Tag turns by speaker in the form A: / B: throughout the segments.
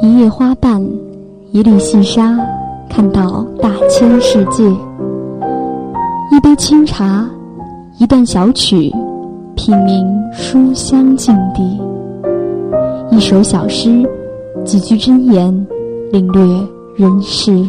A: 一叶花瓣，一粒细沙，看到大千世界；一杯清茶，一段小曲，品茗书香境地；一首小诗，几句真言，领略人世。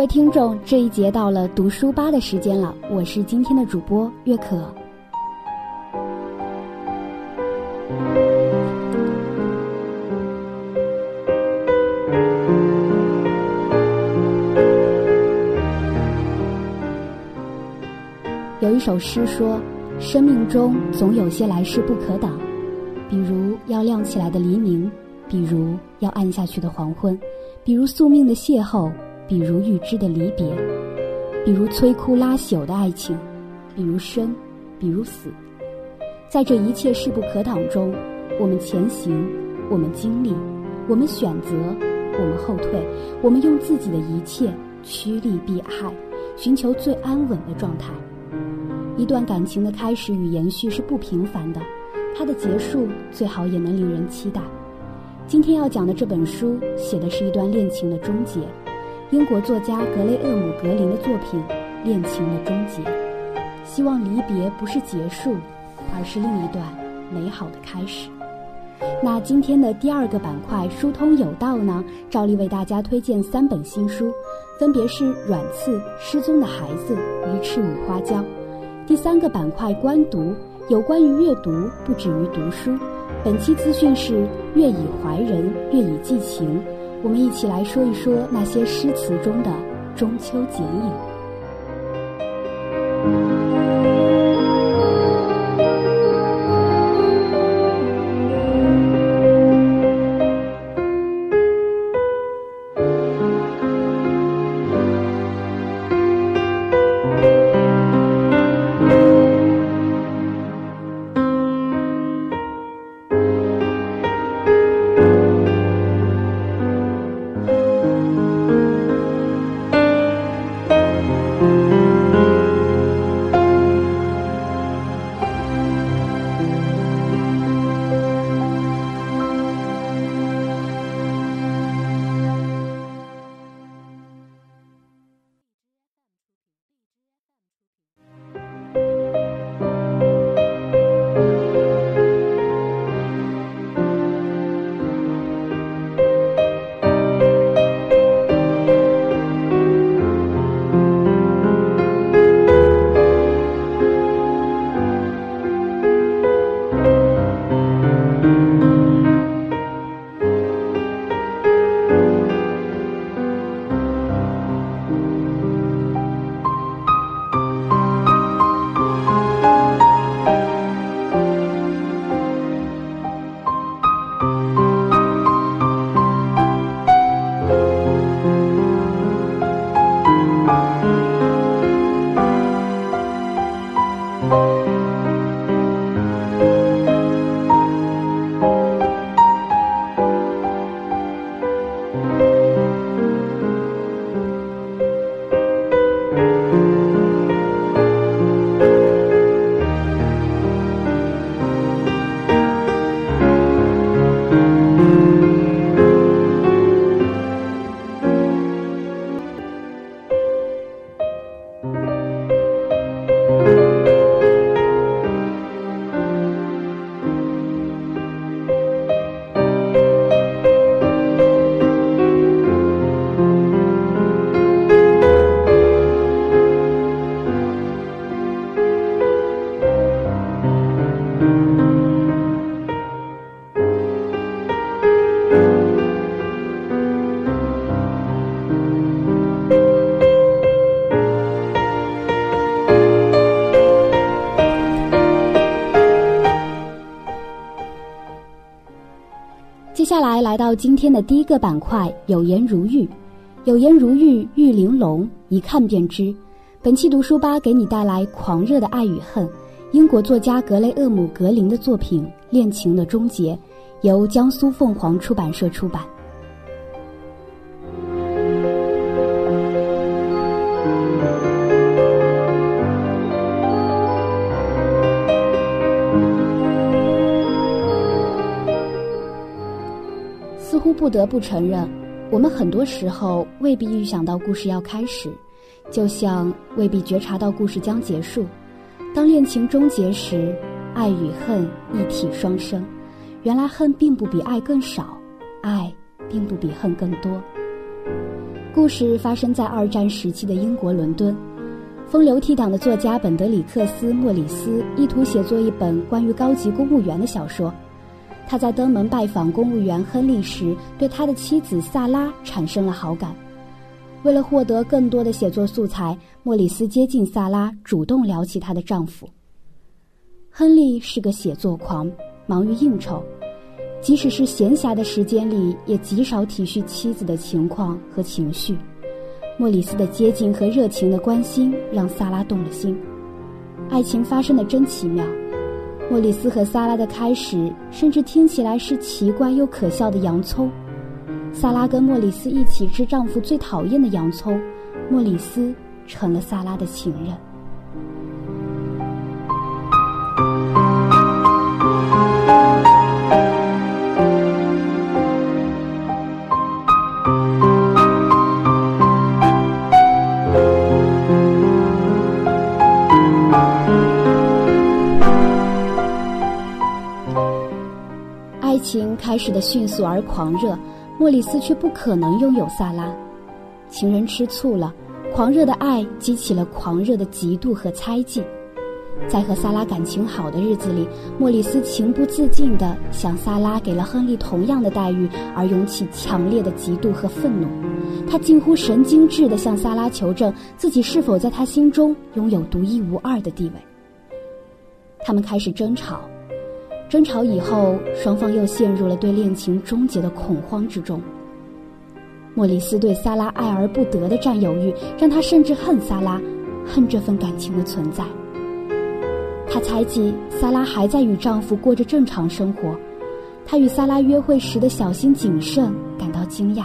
A: 各位听众，这一节到了读书吧的时间了，我是今天的主播月可。有一首诗说：“生命中总有些来势不可挡，比如要亮起来的黎明，比如要暗下去的黄昏，比如宿命的邂逅。”比如预知的离别，比如摧枯拉朽的爱情，比如生，比如死，在这一切势不可挡中，我们前行，我们经历，我们选择，我们后退，我们用自己的一切趋利避害，寻求最安稳的状态。一段感情的开始与延续是不平凡的，它的结束最好也能令人期待。今天要讲的这本书，写的是一段恋情的终结。英国作家格雷厄姆·格林的作品《恋情的终结》，希望离别不是结束，而是另一段美好的开始。那今天的第二个板块“疏通有道”呢？照例为大家推荐三本新书，分别是《软刺》《失踪的孩子》《鱼翅与花椒》。第三个板块“观读”，有关于阅读，不止于读书。本期资讯是：月以怀人，月以寄情。我们一起来说一说那些诗词中的中秋剪影。到今天的第一个板块“有颜如玉”，有颜如玉，玉玲珑，一看便知。本期读书吧给你带来《狂热的爱与恨》，英国作家格雷厄姆·格林的作品《恋情的终结》，由江苏凤凰出版社出版。不得不承认，我们很多时候未必预想到故事要开始。就像未必觉察到故事将结束，当恋情终结时，爱与恨一体双生。原来恨并不比爱更少，爱并不比恨更多。故事发生在二战时期的英国伦敦，风流倜傥的作家本德里克斯·莫里斯意图写作一本关于高级公务员的小说。他在登门拜访公务员亨利时，对他的妻子萨拉产生了好感。为了获得更多的写作素材，莫里斯接近萨拉，主动聊起她的丈夫。亨利是个写作狂，忙于应酬，即使是闲暇的时间里，也极少体恤妻子的情况和情绪。莫里斯的接近和热情的关心让萨拉动了心，爱情发生的真奇妙。莫里斯和萨拉的开始，甚至听起来是奇怪又可笑的洋葱。萨拉跟莫里斯一起吃丈夫最讨厌的洋葱，莫里斯成了萨拉的情人。迅速而狂热。莫里斯却不可能拥有萨拉，情人吃醋了，狂热的爱激起了狂热的嫉妒和猜忌。在和萨拉感情好的日子里，莫里斯情不自禁地想萨拉给了亨利同样的待遇，而涌起强烈的嫉妒和愤怒。他近乎神经质地向萨拉求证自己是否在他心中拥有独一无二的地位。他们开始争吵。争吵以后，双方又陷入了对恋情终结的恐慌之中。莫里斯对萨拉爱而不得的占有欲，让他甚至恨萨拉，恨这份感情的存在。他猜忌萨拉还在与丈夫过着正常生活，他与萨拉约会时的小心谨慎感到惊讶，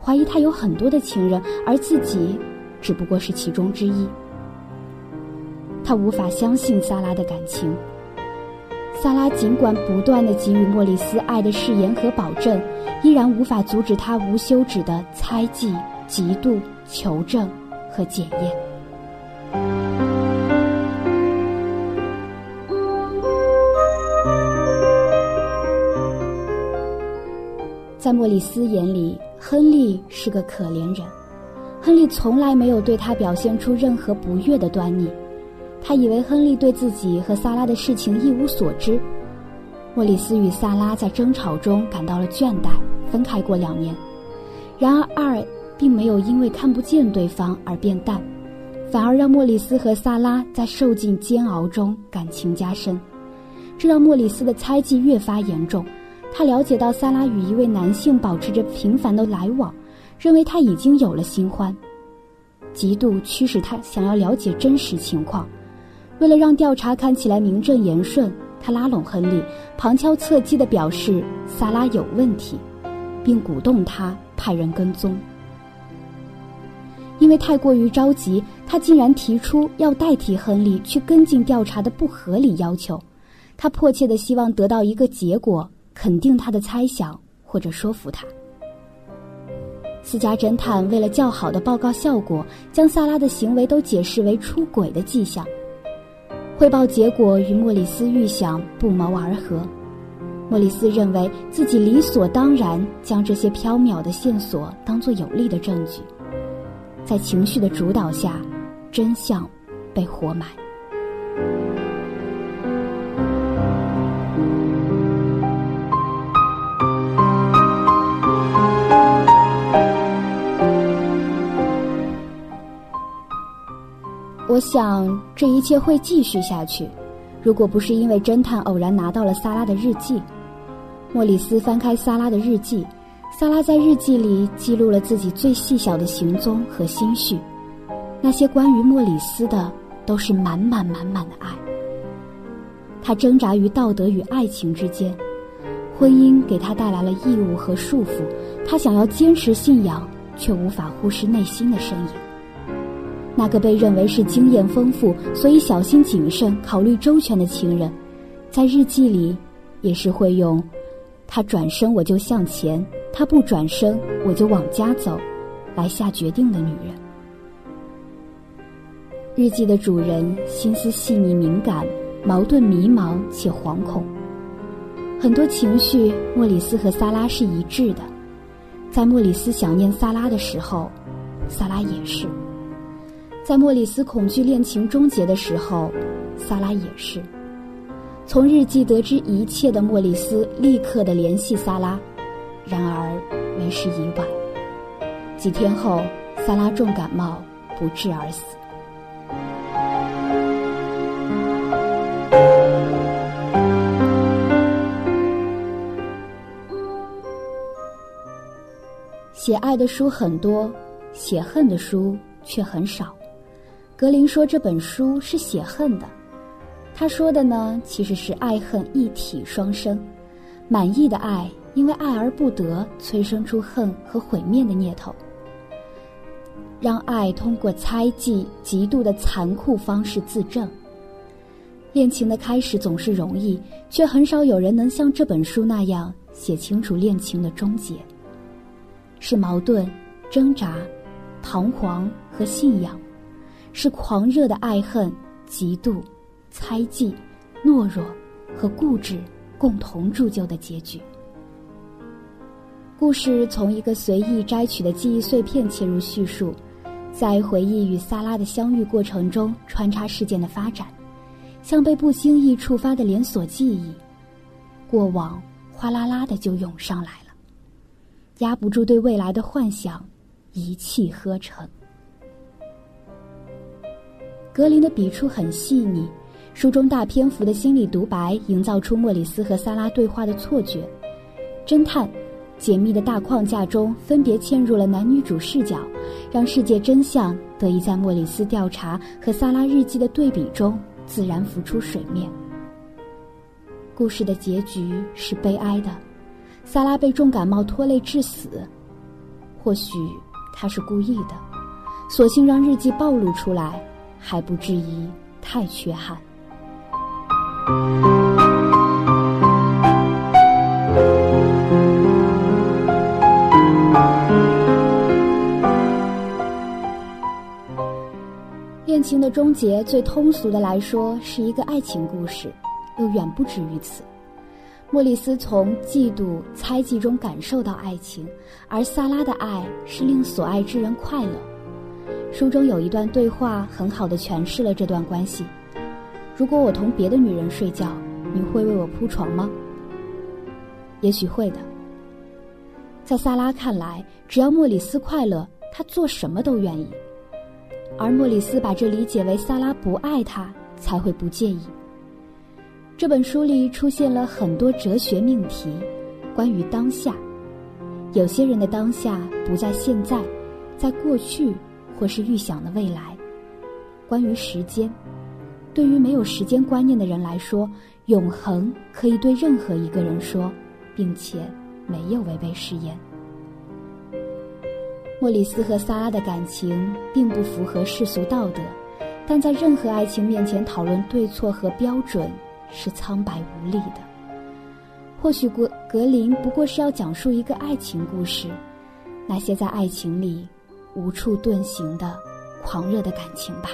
A: 怀疑他有很多的情人，而自己只不过是其中之一。他无法相信萨拉的感情。萨拉尽管不断的给予莫里斯爱的誓言和保证，依然无法阻止他无休止的猜忌、嫉妒、求证和检验。在莫里斯眼里，亨利是个可怜人，亨利从来没有对他表现出任何不悦的端倪。他以为亨利对自己和萨拉的事情一无所知。莫里斯与萨拉在争吵中感到了倦怠，分开过两年。然而，二并没有因为看不见对方而变淡，反而让莫里斯和萨拉在受尽煎熬中感情加深。这让莫里斯的猜忌越发严重。他了解到萨拉与一位男性保持着频繁的来往，认为他已经有了新欢。嫉妒驱使他想要了解真实情况。为了让调查看起来名正言顺，他拉拢亨利，旁敲侧击地表示萨拉有问题，并鼓动他派人跟踪。因为太过于着急，他竟然提出要代替亨利去跟进调查的不合理要求。他迫切地希望得到一个结果，肯定他的猜想或者说服他。私家侦探为了较好的报告效果，将萨拉的行为都解释为出轨的迹象。汇报结果与莫里斯预想不谋而合，莫里斯认为自己理所当然将这些飘渺的线索当作有力的证据，在情绪的主导下，真相被活埋。想这一切会继续下去，如果不是因为侦探偶然拿到了萨拉的日记。莫里斯翻开萨拉的日记，萨拉在日记里记录了自己最细小的行踪和心绪，那些关于莫里斯的都是满满满满的爱。他挣扎于道德与爱情之间，婚姻给他带来了义务和束缚，他想要坚持信仰，却无法忽视内心的声音。那个被认为是经验丰富，所以小心谨慎、考虑周全的情人，在日记里也是会用“他转身我就向前，他不转身我就往家走”来下决定的女人。日记的主人心思细腻敏感，矛盾迷茫且惶恐，很多情绪莫里斯和萨拉是一致的。在莫里斯想念萨拉的时候，萨拉也是。在莫里斯恐惧恋情终结的时候，萨拉也是。从日记得知一切的莫里斯立刻的联系萨拉，然而为时已晚。几天后，萨拉重感冒不治而死。写爱的书很多，写恨的书却很少。格林说这本书是写恨的，他说的呢其实是爱恨一体双生。满意的爱因为爱而不得，催生出恨和毁灭的念头。让爱通过猜忌、嫉妒的残酷方式自证。恋情的开始总是容易，却很少有人能像这本书那样写清楚恋情的终结。是矛盾、挣扎、彷徨和信仰。是狂热的爱恨、嫉妒、猜忌、懦弱和固执共同铸就的结局。故事从一个随意摘取的记忆碎片切入叙述，在回忆与萨拉的相遇过程中穿插事件的发展，像被不经意触发的连锁记忆，过往哗啦啦的就涌上来了，压不住对未来的幻想，一气呵成。格林的笔触很细腻，书中大篇幅的心理独白营造出莫里斯和萨拉对话的错觉。侦探，解密的大框架中分别嵌入了男女主视角，让世界真相得以在莫里斯调查和萨拉日记的对比中自然浮出水面。故事的结局是悲哀的，萨拉被重感冒拖累致死。或许他是故意的，索性让日记暴露出来。还不至于太缺憾。恋情的终结，最通俗的来说，是一个爱情故事，又远不止于此。莫里斯从嫉妒、猜忌中感受到爱情，而萨拉的爱是令所爱之人快乐。书中有一段对话，很好的诠释了这段关系。如果我同别的女人睡觉，你会为我铺床吗？也许会的。在萨拉看来，只要莫里斯快乐，他做什么都愿意。而莫里斯把这理解为萨拉不爱他，才会不介意。这本书里出现了很多哲学命题，关于当下。有些人的当下不在现在，在过去。或是预想的未来。关于时间，对于没有时间观念的人来说，永恒可以对任何一个人说，并且没有违背誓言。莫里斯和萨拉的感情并不符合世俗道德，但在任何爱情面前讨论对错和标准是苍白无力的。或许格格林不过是要讲述一个爱情故事，那些在爱情里。无处遁形的狂热的感情吧。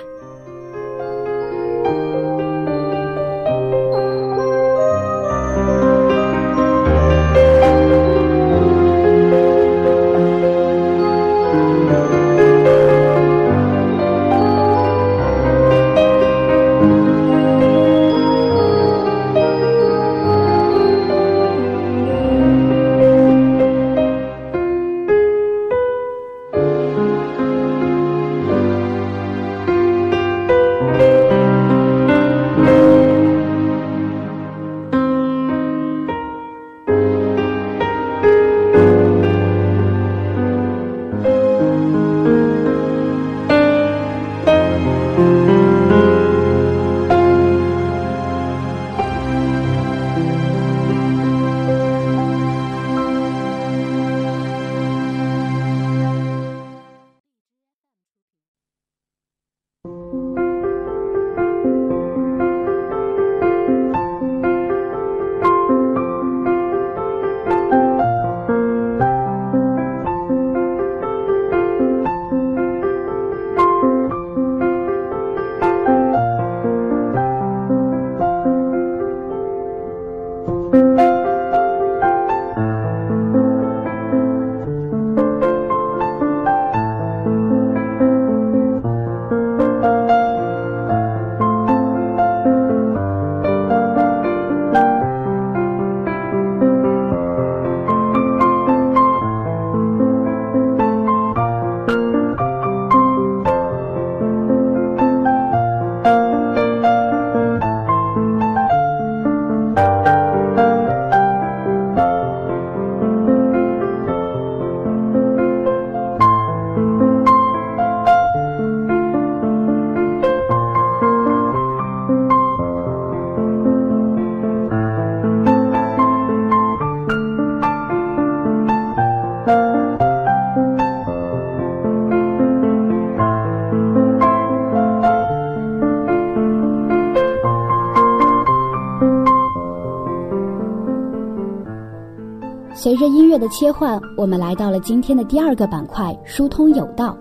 A: 随着音乐的切换，我们来到了今天的第二个板块——疏通有道。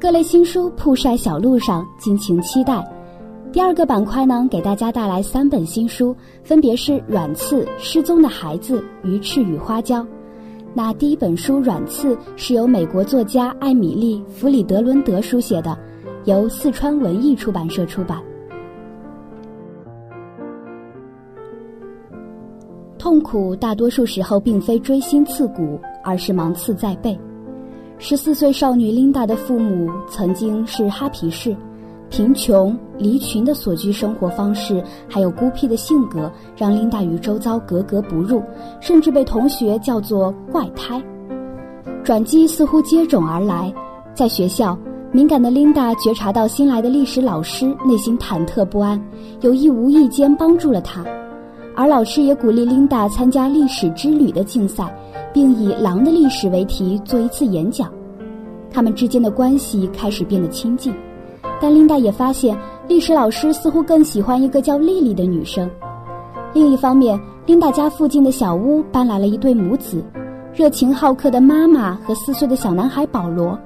A: 各类新书铺晒小路上，敬请期待。第二个板块呢，给大家带来三本新书，分别是《软刺》《失踪的孩子》《鱼翅与花椒》。那第一本书《软刺》是由美国作家艾米丽·弗里德伦德书写的，由四川文艺出版社出版。痛苦大多数时候并非锥心刺骨，而是芒刺在背。十四岁少女琳达的父母曾经是哈皮士，贫穷离群的所居生活方式，还有孤僻的性格，让琳达与周遭格格不入，甚至被同学叫做怪胎。转机似乎接踵而来，在学校，敏感的琳达觉察到新来的历史老师内心忐忑不安，有意无意间帮助了她。而老师也鼓励琳达参加历史之旅的竞赛，并以狼的历史为题做一次演讲。他们之间的关系开始变得亲近，但琳达也发现历史老师似乎更喜欢一个叫丽丽的女生。另一方面，琳达家附近的小屋搬来了一对母子，热情好客的妈妈和四岁的小男孩保罗。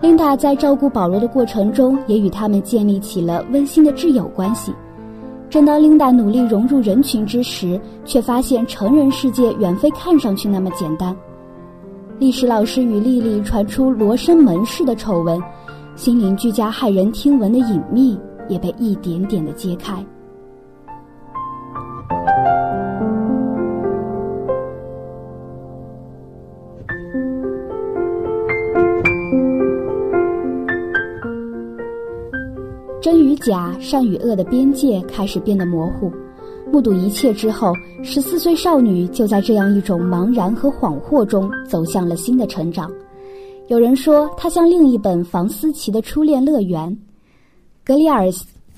A: 琳达在照顾保罗的过程中，也与他们建立起了温馨的挚友关系。正当琳达努力融入人群之时，却发现成人世界远非看上去那么简单。历史老师与莉莉传出罗生门式的丑闻，心灵居家骇人听闻的隐秘也被一点点的揭开。假、善与恶的边界开始变得模糊。目睹一切之后，十四岁少女就在这样一种茫然和恍惚中走向了新的成长。有人说，她像另一本房思琪的初恋乐园。格里尔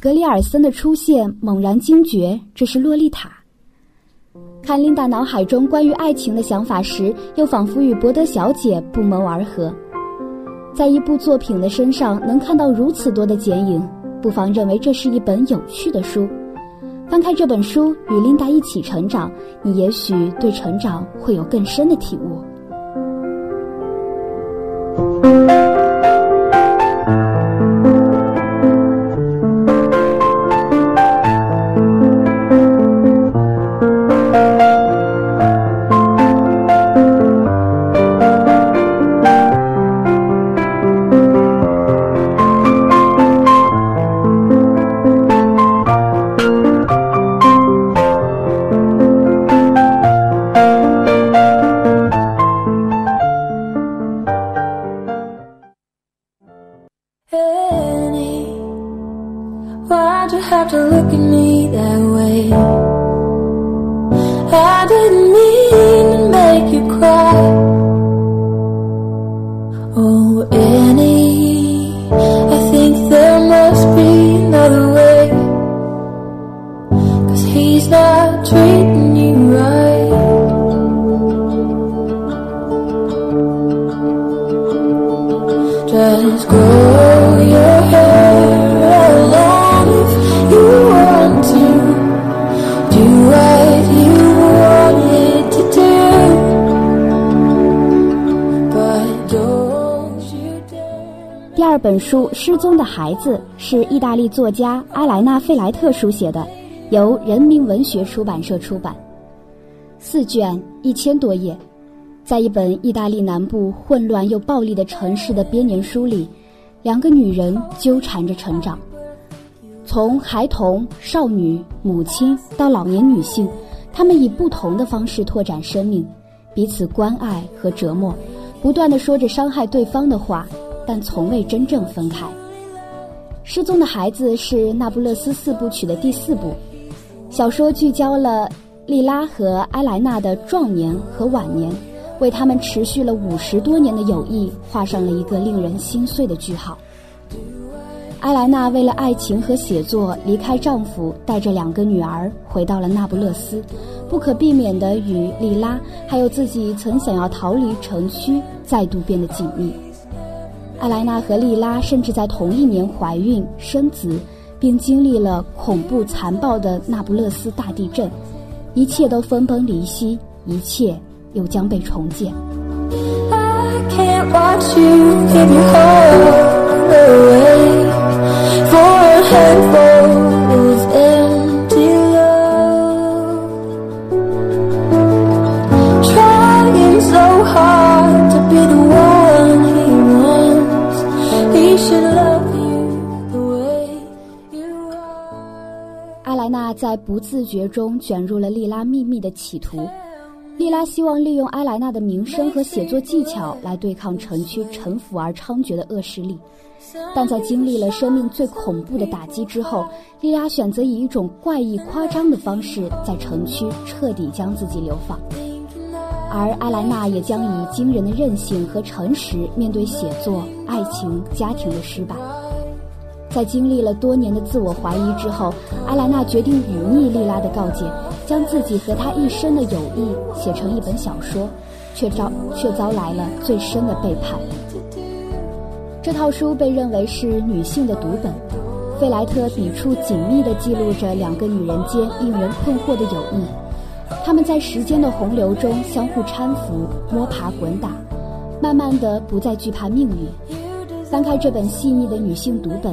A: 格里尔森的出现猛然惊觉，这是洛丽塔。看琳达脑海中关于爱情的想法时，又仿佛与博德小姐不谋而合。在一部作品的身上能看到如此多的剪影。不妨认为这是一本有趣的书，翻开这本书，与琳达一起成长，你也许对成长会有更深的体悟。四》是意大利作家埃莱娜·费莱特书写的，由人民文学出版社出版，四卷一千多页，在一本意大利南部混乱又暴力的城市的编年书里，两个女人纠缠着成长，从孩童、少女、母亲到老年女性，她们以不同的方式拓展生命，彼此关爱和折磨，不断的说着伤害对方的话。但从未真正分开。失踪的孩子是那不勒斯四部曲的第四部，小说聚焦了莉拉和埃莱娜的壮年和晚年，为他们持续了五十多年的友谊画上了一个令人心碎的句号。埃莱娜为了爱情和写作离开丈夫，带着两个女儿回到了那不勒斯，不可避免地与莉拉还有自己曾想要逃离城区再度变得紧密。艾莱娜和莉拉甚至在同一年怀孕生子，并经历了恐怖残暴的那不勒斯大地震，一切都分崩离析，一切又将被重建。在不自觉中卷入了莉拉秘密的企图。莉拉希望利用埃莱娜的名声和写作技巧来对抗城区沉腐而猖獗的恶势力，但在经历了生命最恐怖的打击之后，莉拉选择以一种怪异夸张的方式在城区彻底将自己流放，而埃莱娜也将以惊人的韧性和诚实面对写作、爱情、家庭的失败。在经历了多年的自我怀疑之后，埃莱娜决定忤逆莉拉的告诫，将自己和他一生的友谊写成一本小说，却遭却遭来了最深的背叛。这套书被认为是女性的读本，费莱特笔触紧密地记录着两个女人间令人困惑的友谊，她们在时间的洪流中相互搀扶、摸爬滚打，慢慢的不再惧怕命运。翻开这本细腻的女性读本，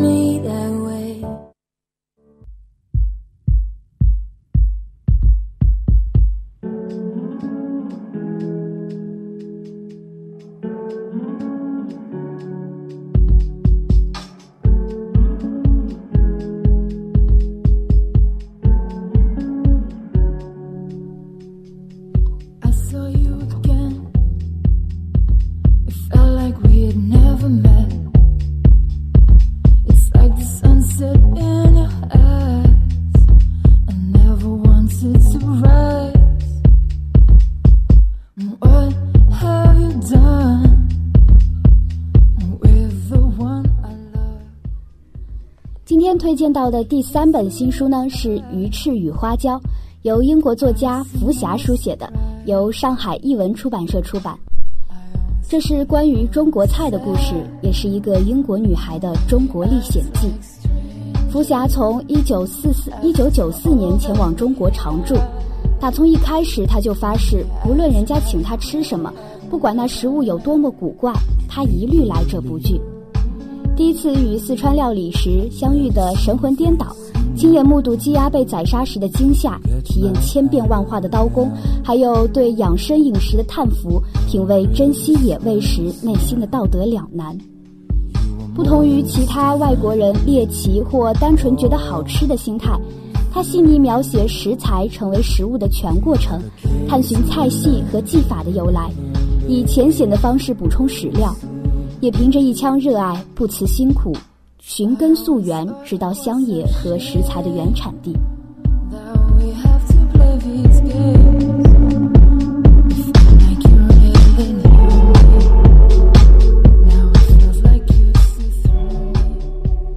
A: 推荐到的第三本新书呢是《鱼翅与花椒》，由英国作家福霞书写的，由上海译文出版社出版。这是关于中国菜的故事，也是一个英国女孩的中国历险记。福霞从一九四四一九九四年前往中国常住，打从一开始，她就发誓，不论人家请她吃什么，不管那食物有多么古怪，她一律来者不拒。第一次与四川料理时相遇的神魂颠倒，亲眼目睹鸡鸭被宰杀时的惊吓，体验千变万化的刀工，还有对养生饮食的叹服，品味珍稀野味时内心的道德两难。不同于其他外国人猎奇或单纯觉得好吃的心态，他细腻描写食材成为食物的全过程，探寻菜系和技法的由来，以浅显的方式补充史料。也凭着一腔热爱，不辞辛苦，寻根溯源，直到乡野和食材的原产地。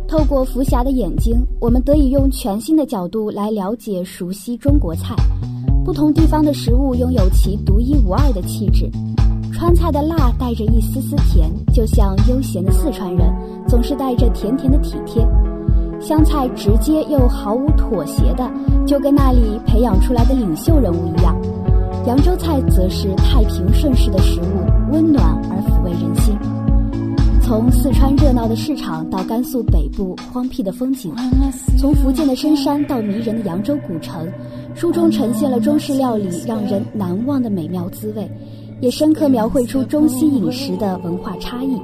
A: 透过福霞的眼睛，我们得以用全新的角度来了解、熟悉中国菜。不同地方的食物拥有其独一无二的气质。川菜的辣带着一丝丝甜，就像悠闲的四川人总是带着甜甜的体贴；湘菜直接又毫无妥协的，就跟那里培养出来的领袖人物一样；扬州菜则是太平盛世的食物，温暖而抚慰人心。从四川热闹的市场到甘肃北部荒僻的风景，从福建的深山到迷人的扬州古城，书中呈现了中式料理让人难忘的美妙滋味。也深刻描绘出中西饮食的文化差异，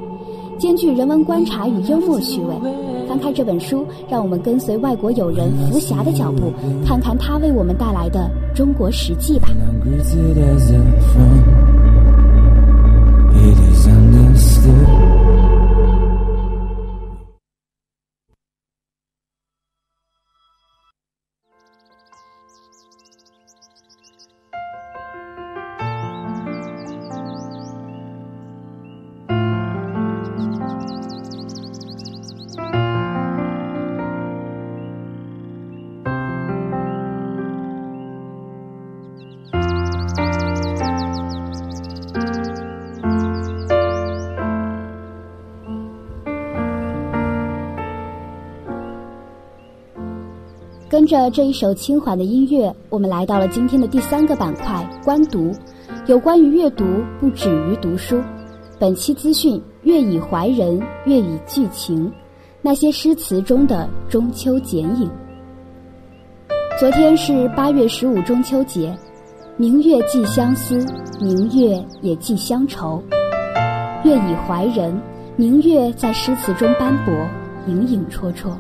A: 兼具人文观察与幽默趣味。翻开这本书，让我们跟随外国友人福霞的脚步，看看他为我们带来的中国实际吧。着这一首轻缓的音乐，我们来到了今天的第三个板块——观读。有关于阅读，不止于读书。本期资讯：乐以怀人，乐以寄情。那些诗词中的中秋剪影。昨天是八月十五中秋节，明月寄相思，明月也寄乡愁。月以怀人，明月在诗词中斑驳，影影绰绰。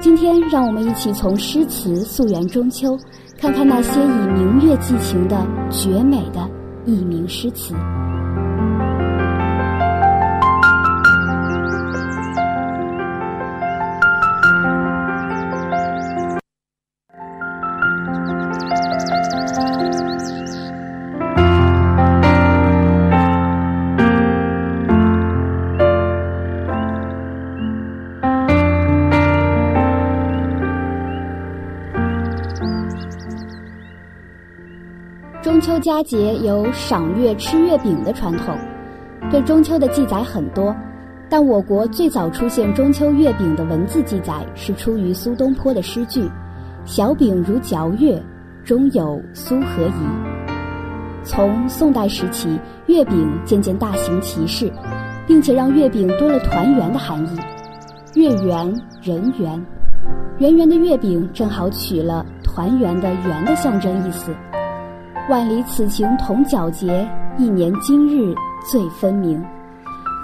A: 今天，让我们一起从诗词溯源中秋，看看那些以明月寄情的绝美的佚名诗词。佳节有赏月吃月饼的传统，对中秋的记载很多，但我国最早出现中秋月饼的文字记载是出于苏东坡的诗句：“小饼如嚼月，中有苏何宜。”从宋代时起，月饼渐渐大行其事，并且让月饼多了团圆的含义，月圆人圆，圆圆的月饼正好取了团圆的圆的象征意思。万里此情同皎洁，一年今日最分明。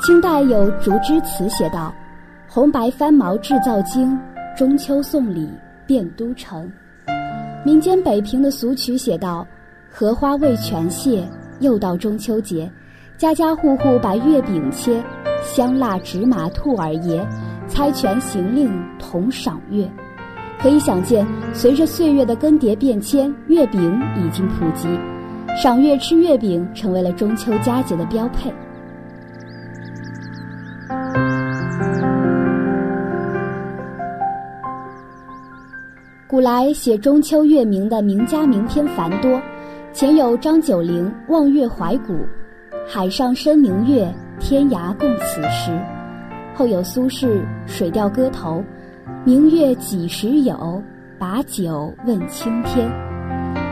A: 清代有竹枝词写道：“红白翻毛制造精，中秋送礼遍都城。”民间北平的俗曲写道：“荷花未全谢，又到中秋节，家家户户把月饼切，香辣纸马兔儿爷，猜拳行令同赏月。”可以想见，随着岁月的更迭变迁，月饼已经普及，赏月吃月饼成为了中秋佳节的标配。古来写中秋月明的名家名篇繁多，前有张九龄《望月怀古》，“海上生明月，天涯共此时”，后有苏轼《水调歌头》。明月几时有？把酒问青天。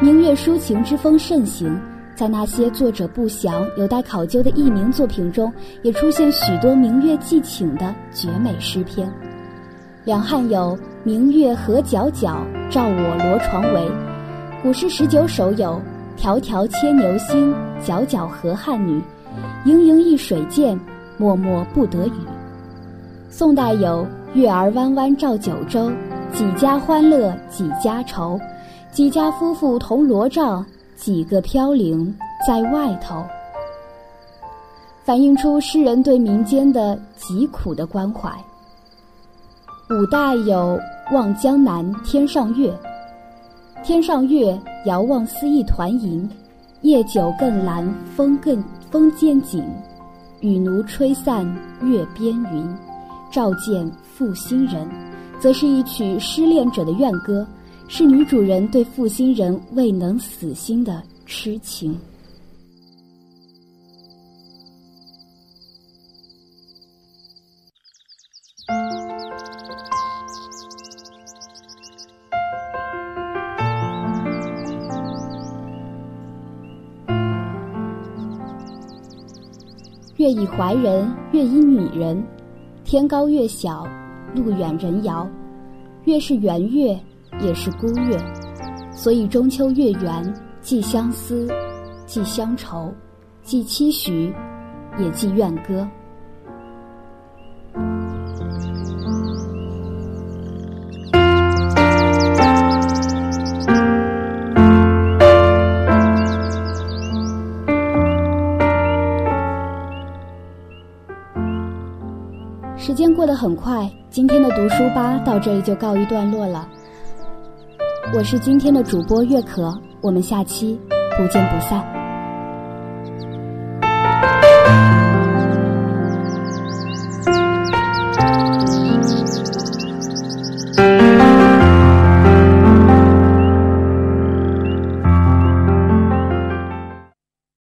A: 明月抒情之风盛行，在那些作者不详、有待考究的佚名作品中，也出现许多明月寄情的绝美诗篇。两汉有“明月何皎皎，照我罗床围”，古诗十九首有“迢迢牵牛星，皎皎河汉女，盈盈一水间，脉脉不得语”。宋代有。月儿弯弯照九州，几家欢乐几家愁，几家夫妇同罗帐，几个飘零在外头。反映出诗人对民间的疾苦的关怀。五代有《望江南天上月》，天上月，遥望似一团银，夜久更蓝风更风渐紧，雨奴吹散月边云。照见负心人，则是一曲失恋者的怨歌，是女主人对负心人未能死心的痴情。月以怀人，月以女人。天高月小，路远人遥。月是圆月，也是孤月，所以中秋月圆，既相思，既乡愁，既期许，也既怨歌。时间过得很快，今天的读书吧到这里就告一段落了。我是今天的主播月可，我们下期不见不散。